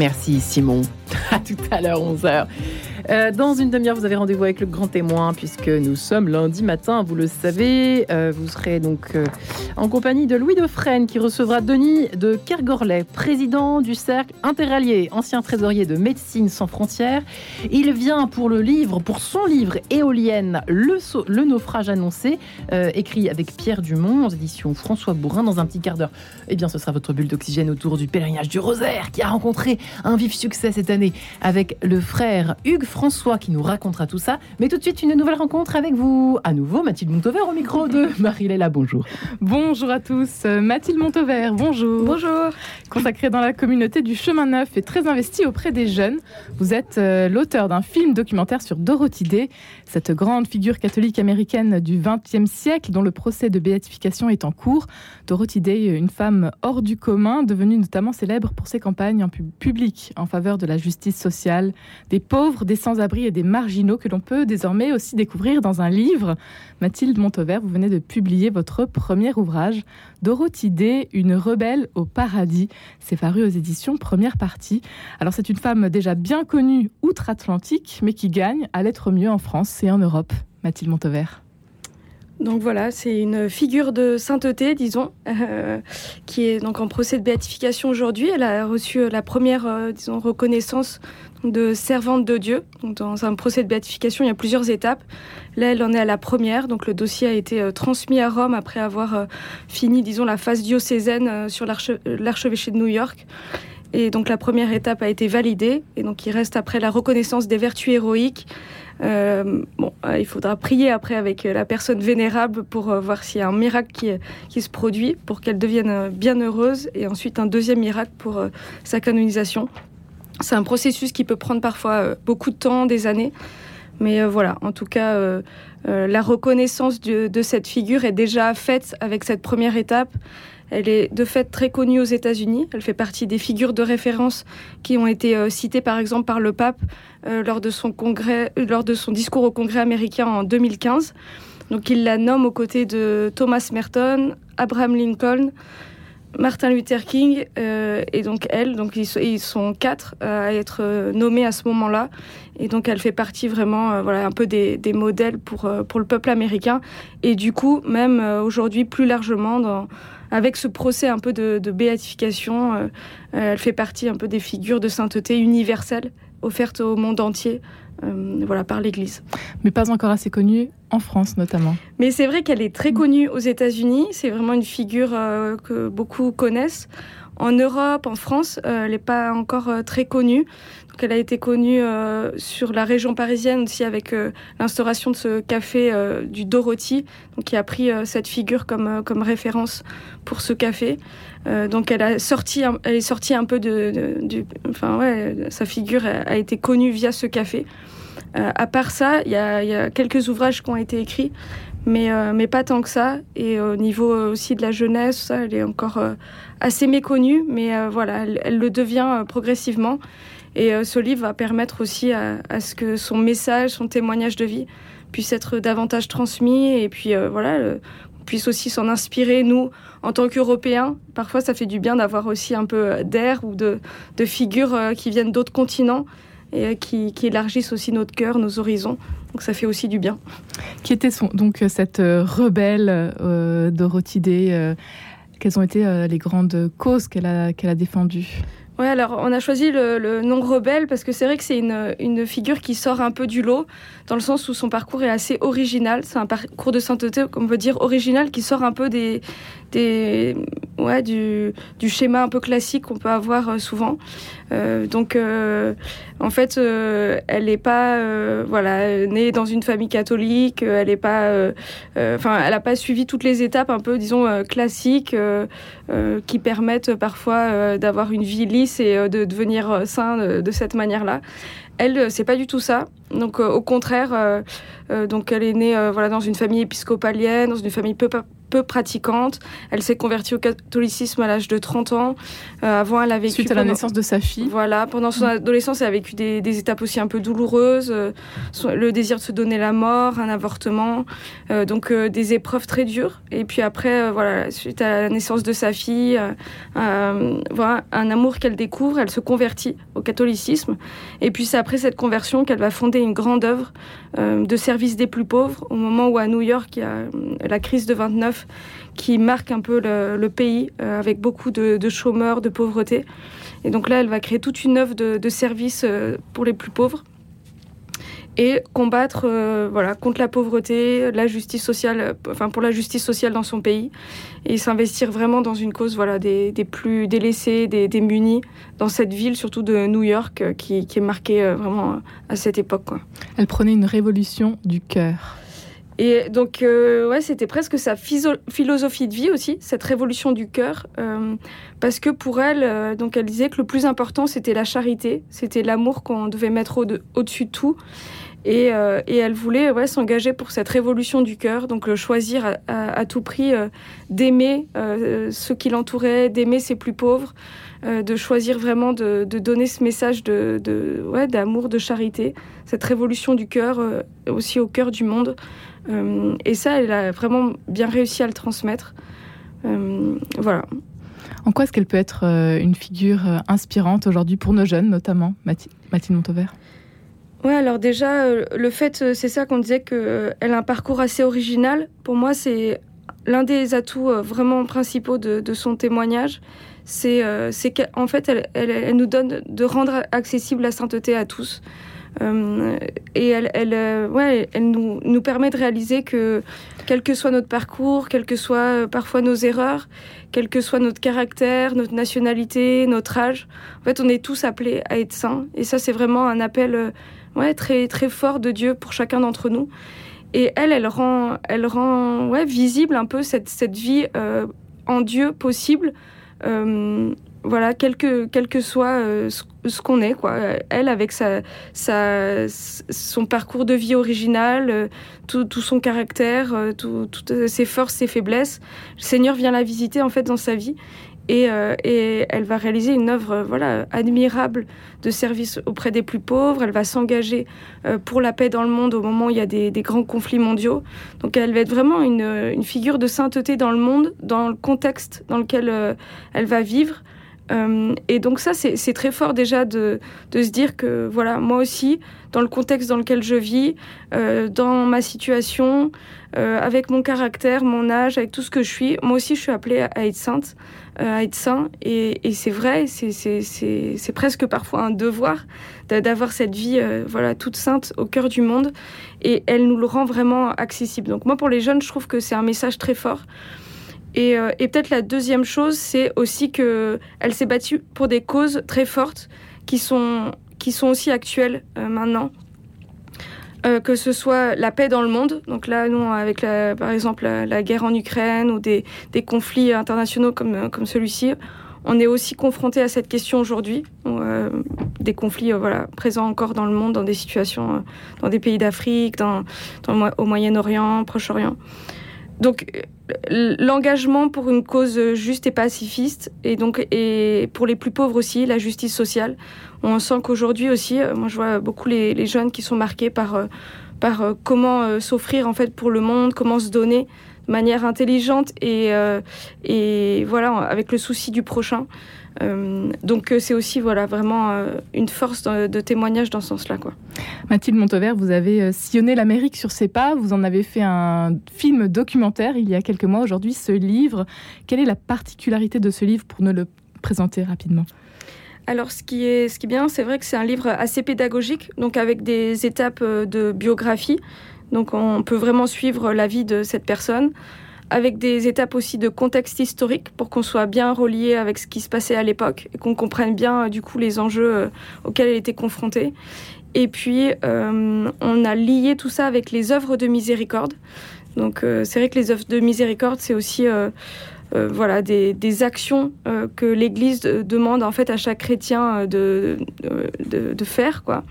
Merci Simon. À tout à l'heure, 11h. Euh, dans une demi-heure, vous avez rendez-vous avec le grand témoin, puisque nous sommes lundi matin, vous le savez. Euh, vous serez donc euh, en compagnie de Louis Defresne, qui recevra Denis de Kergorlet, président du Cercle Interallié, ancien trésorier de Médecine sans frontières. Il vient pour le livre, pour son livre Éolienne, le, naufrage annoncé, écrit avec Pierre Dumont, aux éditions François Bourrin, dans un petit quart d'heure. Eh bien, ce sera votre bulle d'oxygène autour du pèlerinage du Rosaire, qui a rencontré un vif succès cette année avec le frère Hugues François qui nous racontera tout ça. Mais tout de suite, une nouvelle rencontre avec vous. À nouveau, Mathilde Montover au micro de Marie-Léla. Bonjour. Bonjour à tous. Mathilde Montover, bonjour. Bonjour. Consacrée dans la communauté du chemin neuf et très investie auprès des jeunes, vous êtes euh, l'auteur d'un film documentaire sur Dorothy Day, cette grande figure catholique américaine du XXe siècle dont le procès de béatification est en cours. Dorothy Day, une femme hors du commun, devenue notamment célèbre pour ses campagnes en public en faveur de la justice sociale, des pauvres, des sans-abri et des marginaux que l'on peut désormais aussi découvrir dans un livre. Mathilde Montover, vous venez de publier votre premier ouvrage, Dorothy Day, une rebelle au paradis. C'est paru aux éditions Première Partie. Alors c'est une femme déjà bien connue outre-Atlantique, mais qui gagne à l'être mieux en France et en Europe. Mathilde Montover. Donc voilà, c'est une figure de sainteté, disons, euh, qui est donc en procès de béatification aujourd'hui. Elle a reçu la première, euh, disons, reconnaissance de servante de Dieu. dans un procès de béatification, il y a plusieurs étapes. Là, elle en est à la première. Donc, le dossier a été euh, transmis à Rome après avoir euh, fini, disons, la phase diocésaine euh, sur l'archevêché de New York. Et donc, la première étape a été validée. Et donc, il reste après la reconnaissance des vertus héroïques. Bon, il faudra prier après avec la personne vénérable pour voir s'il y a un miracle qui, qui se produit pour qu'elle devienne bien heureuse. Et ensuite, un deuxième miracle pour sa canonisation. C'est un processus qui peut prendre parfois euh, beaucoup de temps, des années. Mais euh, voilà, en tout cas, euh, la reconnaissance de, cette figure est déjà faite avec cette première étape. Elle est de fait très connue aux États-Unis. Elle fait partie des figures de référence qui ont été citées par exemple par le pape lors, de son congrès, lors de son discours au Congrès américain en 2015. Donc il la nomme aux côtés de Thomas Merton, Abraham Lincoln, Martin Luther King euh, et donc elle, donc ils, sont quatre euh, à être euh, nommés à ce moment-là, et donc elle fait partie vraiment, voilà, un peu des, modèles pour pour le peuple américain, et du coup même aujourd'hui plus largement dans avec ce procès un peu de, de béatification, elle fait partie un peu des figures de sainteté universelles offertes au monde entier. Euh, voilà, par l'Église. Mais pas encore assez connue en France notamment. Mais c'est vrai qu'elle est très connue aux États-Unis. C'est vraiment une figure euh, que beaucoup connaissent. En Europe, en France, euh, elle n'est pas encore très connue. Donc, elle a été connue sur la région parisienne aussi avec l'instauration de ce café du Dorothy, donc qui a pris cette figure comme, comme référence pour ce café. donc elle a sorti, elle est sortie un peu de, enfin ouais, sa figure a été connue via ce café. Euh, à part ça, il y, a, quelques ouvrages qui ont été écrits, mais, euh, mais pas tant que ça. Et au niveau aussi de la jeunesse, elle est encore euh, assez méconnue, mais voilà, elle, le devient progressivement. Et ce livre va permettre aussi à, ce que son message, son témoignage de vie puisse être davantage transmis et puis voilà, on puisse aussi s'en inspirer, nous, en tant qu'Européens. Parfois, ça fait du bien d'avoir aussi un peu d'air ou de figures qui viennent d'autres continents et euh, qui, élargissent aussi notre cœur, nos horizons. Donc ça fait aussi du bien. Qui était son, donc euh, cette euh, rebelle Dorothy Day Quelles ont été les grandes causes qu'elle a, qu'elle a défendues? Ouais, alors on a choisi le, nom rebelle parce que c'est vrai que c'est une, une, figure qui sort un peu du lot, dans le sens où son parcours est assez original. C'est un parcours de sainteté, comme on veut dire, original, qui sort un peu des, des, ouais, du, schéma un peu classique qu'on peut avoir euh, souvent. Euh, donc, euh, en fait, elle n'est pas voilà, née dans une famille catholique, elle n'est pas, elle n'a pas suivi toutes les étapes un peu, disons, classiques qui permettent parfois d'avoir une vie lisse et de devenir sain de, de cette manière-là. Elle, c'est pas du tout ça. Donc, au contraire, donc elle est née voilà dans une famille épiscopalienne, dans une famille peu peu pratiquante. Elle s'est convertie au catholicisme à l'âge de 30 ans. avant, elle a vécu... Suite à la naissance de sa fille. Voilà, pendant son adolescence, elle a vécu des, des étapes aussi un peu douloureuses. le désir de se donner la mort, un avortement. donc des épreuves très dures. Et puis après, voilà, suite à la naissance de sa fille, voilà, un amour qu'elle découvre, elle se convertit au catholicisme. Et puis c'est après cette conversion qu'elle va fonder une grande œuvre euh, de service des plus pauvres, au moment où à New York, il y a euh, la crise de 29 qui marque un peu le, pays, euh, avec beaucoup de, chômeurs, de pauvreté. Et donc là, elle va créer toute une œuvre de, de service pour les plus pauvres et combattre euh, voilà contre la pauvreté, la justice sociale, euh, enfin pour la justice sociale dans son pays et s'investir vraiment dans une cause voilà des, des plus délaissés, des démunis dans cette ville surtout de New York euh, qui, est marquée vraiment à cette époque. Elle prenait une révolution du cœur. Et donc, ouais, c'était presque sa philosophie de vie aussi, cette révolution du cœur, parce que pour elle, donc elle disait que le plus important, c'était la charité, c'était l'amour qu'on devait mettre au-dessus de tout. Euh, et, elle voulait ouais, s'engager pour cette révolution du cœur, donc choisir à, tout prix euh, d'aimer euh, ceux qui l'entouraient, d'aimer ses plus pauvres, de choisir vraiment de, donner ce message de ouais, d'amour, de charité, cette révolution du cœur aussi au cœur du monde. Et ça, elle a vraiment bien réussi à le transmettre. voilà. En quoi est-ce qu'elle peut être une figure inspirante aujourd'hui pour nos jeunes, notamment Mathilde Montauvert? Ouais, alors déjà, euh, le fait, euh, c'est ça qu'on disait qu'elle euh, a un parcours assez original. Pour moi, c'est l'un des atouts vraiment principaux de, son témoignage. C'est qu'en fait, elle, elle, nous donne de rendre accessible la sainteté à tous. Et elle, elle, ouais, elle nous, nous, permet de réaliser que, quel que soit notre parcours, quelles que soient parfois nos erreurs, quel que soit notre caractère, notre nationalité, notre âge, en fait, on est tous appelés à être saints. Et ça, c'est vraiment un appel ouais, très, très fort de Dieu pour chacun d'entre nous. Et elle, elle rend, elle rend ouais, visible un peu cette, cette vie euh, en Dieu possible, euh, voilà, quel que, quel que soit euh, ce, qu'on est. Quoi. Elle, avec sa, sa, son parcours de vie original, tout, tout son caractère, toutes ses forces, ses faiblesses, le Seigneur vient la visiter en fait dans sa vie. Euh, et, elle va réaliser une œuvre euh, voilà, admirable de service auprès des plus pauvres. Elle va s'engager euh, pour la paix dans le monde au moment où il y a des, grands conflits mondiaux. Donc elle va être vraiment une, figure de sainteté dans le monde, dans le contexte dans lequel elle va vivre. Et donc ça, c'est très fort déjà de, se dire que, voilà, moi aussi, dans le contexte dans lequel je vis, dans ma situation, avec mon caractère, mon âge, avec tout ce que je suis, moi aussi, je suis appelée à être sainte. Euh, à être sain. Et, c'est vrai, c'est presque parfois un devoir d'avoir cette vie euh, voilà, toute sainte au cœur du monde. Et elle nous le rend vraiment accessible. Donc moi, pour les jeunes, je trouve que c'est un message très fort. Et, euh, et peut-être la deuxième chose, c'est aussi qu'elle s'est battue pour des causes très fortes qui sont, qui sont aussi actuelles maintenant. Euh, que ce soit la paix dans le monde, donc là, nous, avec par exemple la, guerre en Ukraine ou des, conflits internationaux comme, euh, comme celui-ci, on est aussi confronté à cette question aujourd'hui, euh, des conflits voilà, présents encore dans le monde, dans des situations, dans des pays d'Afrique, dans, au Moyen-Orient, Proche-Orient. Donc l'engagement pour une cause juste et pacifiste, et donc et pour les plus pauvres aussi, la justice sociale. On sent qu'aujourd'hui aussi, euh, moi je vois beaucoup les, jeunes qui sont marqués par, euh, par euh, comment s'offrir en fait pour le monde, comment se donner de manière intelligente et, et voilà, avec le souci du prochain. donc c'est aussi voilà vraiment une force de, témoignage dans ce sens-là quoi. Mathilde Montevert, vous avez sillonné l'Amérique sur ses pas, vous en avez fait un film documentaire il y a quelques mois. Aujourd'hui, ce livre, quelle est la particularité de ce livre pour nous le présenter rapidement? Alors, ce qui est, ce qui est bien, c'est vrai que c'est un livre assez pédagogique, donc avec des étapes euh, de biographie. Donc, on peut vraiment suivre la vie de cette personne, avec des étapes aussi de contexte historique pour qu'on soit bien relié avec ce qui se passait à l'époque et qu'on comprenne bien, euh, du coup, les enjeux euh, auxquels elle était confrontée. Et puis, on a lié tout ça avec les œuvres de miséricorde. Donc, c'est vrai que les œuvres de miséricorde, c'est aussi voilà, des, des actions que l'Église demande en fait à chaque chrétien de, de, de faire. Quoi.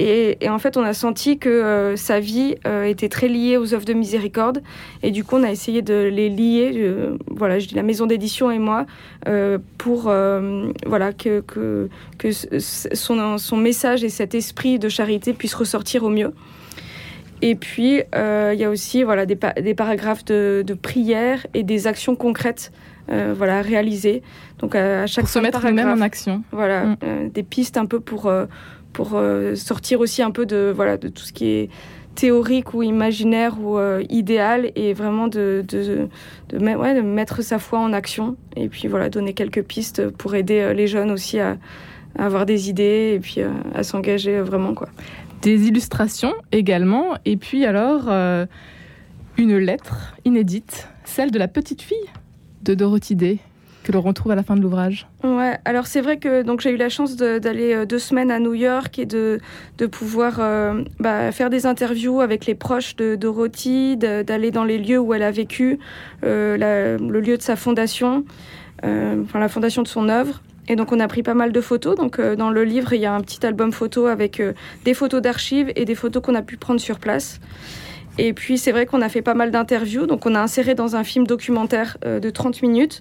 Et, en fait, on a senti que euh, sa vie euh, était très liée aux œuvres de miséricorde. Et du coup, on a essayé de les lier, voilà, je dis la maison d'édition et moi, euh, pour voilà, que, que, que son, son, message et cet esprit de charité puissent ressortir au mieux. Et puis, il y a aussi voilà, des, des paragraphes de, de prière et des actions concrètes voilà, réalisées. Donc, à, chaque pour se mettre nous-mêmes en action. Voilà, mm. des pistes un peu pour pour euh, sortir aussi un peu de, voilà, de tout ce qui est théorique ou imaginaire ou euh, idéal et vraiment de, de, de, mettre sa foi en action et puis voilà, donner quelques pistes pour aider euh, les jeunes aussi à, avoir des idées et puis à s'engager vraiment. Quoi. Des illustrations également et puis alors une lettre inédite, celle de la petite fille de Dorothy Day que l'on retrouve à la fin de l'ouvrage Ouais, alors c'est vrai que donc j'ai eu la chance d'aller euh, deux semaines à New York et de, de pouvoir euh, bah, faire des interviews avec les proches de Dorothy, d'aller dans les lieux où elle a vécu, euh, le lieu de sa fondation, enfin la fondation de son œuvre. Et donc on a pris pas mal de photos. Donc dans le livre, il y a un petit album photo avec des photos d'archives et des photos qu'on a pu prendre sur place. Et puis c'est vrai qu'on a fait pas mal d'interviews, donc on a inséré dans un film documentaire de 30 minutes.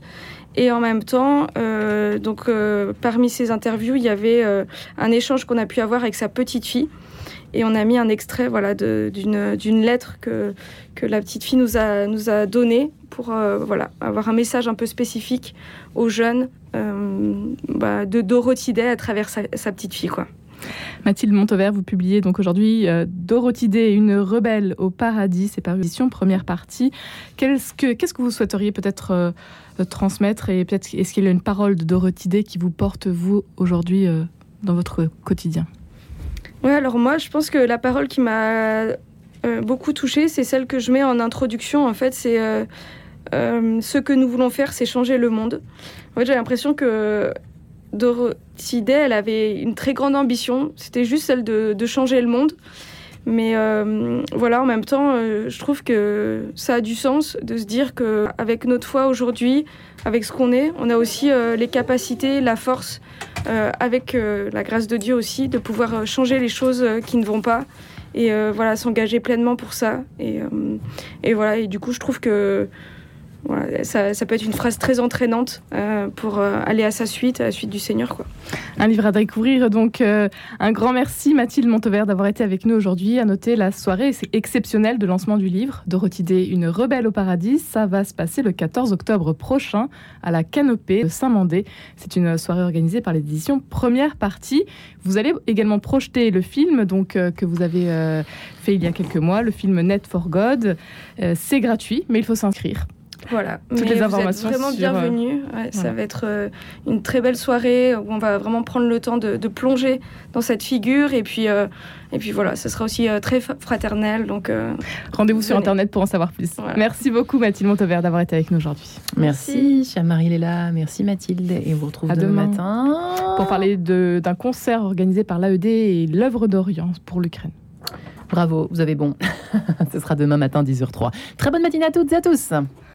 Et en même temps, euh, donc euh, parmi ces interviews, il y avait euh, un échange qu'on a pu avoir avec sa petite fille. Et on a mis un extrait voilà, d'une lettre que, que la petite fille nous a, nous a donnée pour voilà, avoir un message un peu spécifique aux jeunes bah, de Dorothy Day à travers sa, sa petite fille. Quoi. Mathilde Montevert, vous publiez donc aujourd'hui euh, Dorothy Day, une rebelle au paradis, c'est par édition, première partie. Qu'est-ce que, qu'est-ce que vous souhaiteriez peut-être euh, transmettre et peut-être est-ce qu'il y a une parole de Dorothy Day qui vous porte, vous, aujourd'hui, euh, dans votre quotidien? Oui, alors moi, je pense que la parole qui m'a beaucoup touchée, c'est celle que je mets en introduction. En fait, c'est ce que nous voulons faire, c'est changer le monde. En fait, j'ai l'impression que Dorothy Day, elle avait une très grande ambition. C'était juste celle de, changer le monde. Mais euh, voilà, en même temps, euh, je trouve que ça a du sens de se dire qu'avec notre foi aujourd'hui, avec ce qu'on est, on a aussi euh, les capacités, la force, avec la grâce de Dieu aussi, de pouvoir changer les choses qui ne vont pas et voilà, s'engager pleinement pour ça. Et voilà, et du coup, je trouve que ça, peut être une phrase très entraînante euh, pour euh, aller à sa suite, à la suite du Seigneur. Un livre à découvrir. Donc, euh, un grand merci, Mathilde Montevert, d'avoir été avec nous aujourd'hui. À noter la soirée exceptionnelle de lancement du livre, Dorothy Day, Une rebelle au paradis. Ça va se passer le 14 octobre prochain à la Canopée de Saint-Mandé. C'est une soirée organisée par l'édition Première Partie. Vous allez également projeter le film donc, que vous avez fait il y a quelques mois, le film Net for God. C'est gratuit, mais il faut s'inscrire. Voilà, toutes les informations. Vous êtes vraiment euh, bienvenue. Ça va être euh, une très belle soirée où on va vraiment prendre le temps de, plonger dans cette figure et puis euh, et puis voilà, ce sera aussi très fraternel. Donc rendez-vous sur internet pour en savoir plus. Merci beaucoup Mathilde Montevert d'avoir été avec nous aujourd'hui. Merci, chère Marie-Léla, merci Mathilde et on vous retrouve demain matin pour parler d'un concert organisé par l'AED et l'œuvre d'Orient pour l'Ukraine. Bravo, vous avez bon. Ce sera demain matin 10h03. Très bonne matinée à toutes et à tous.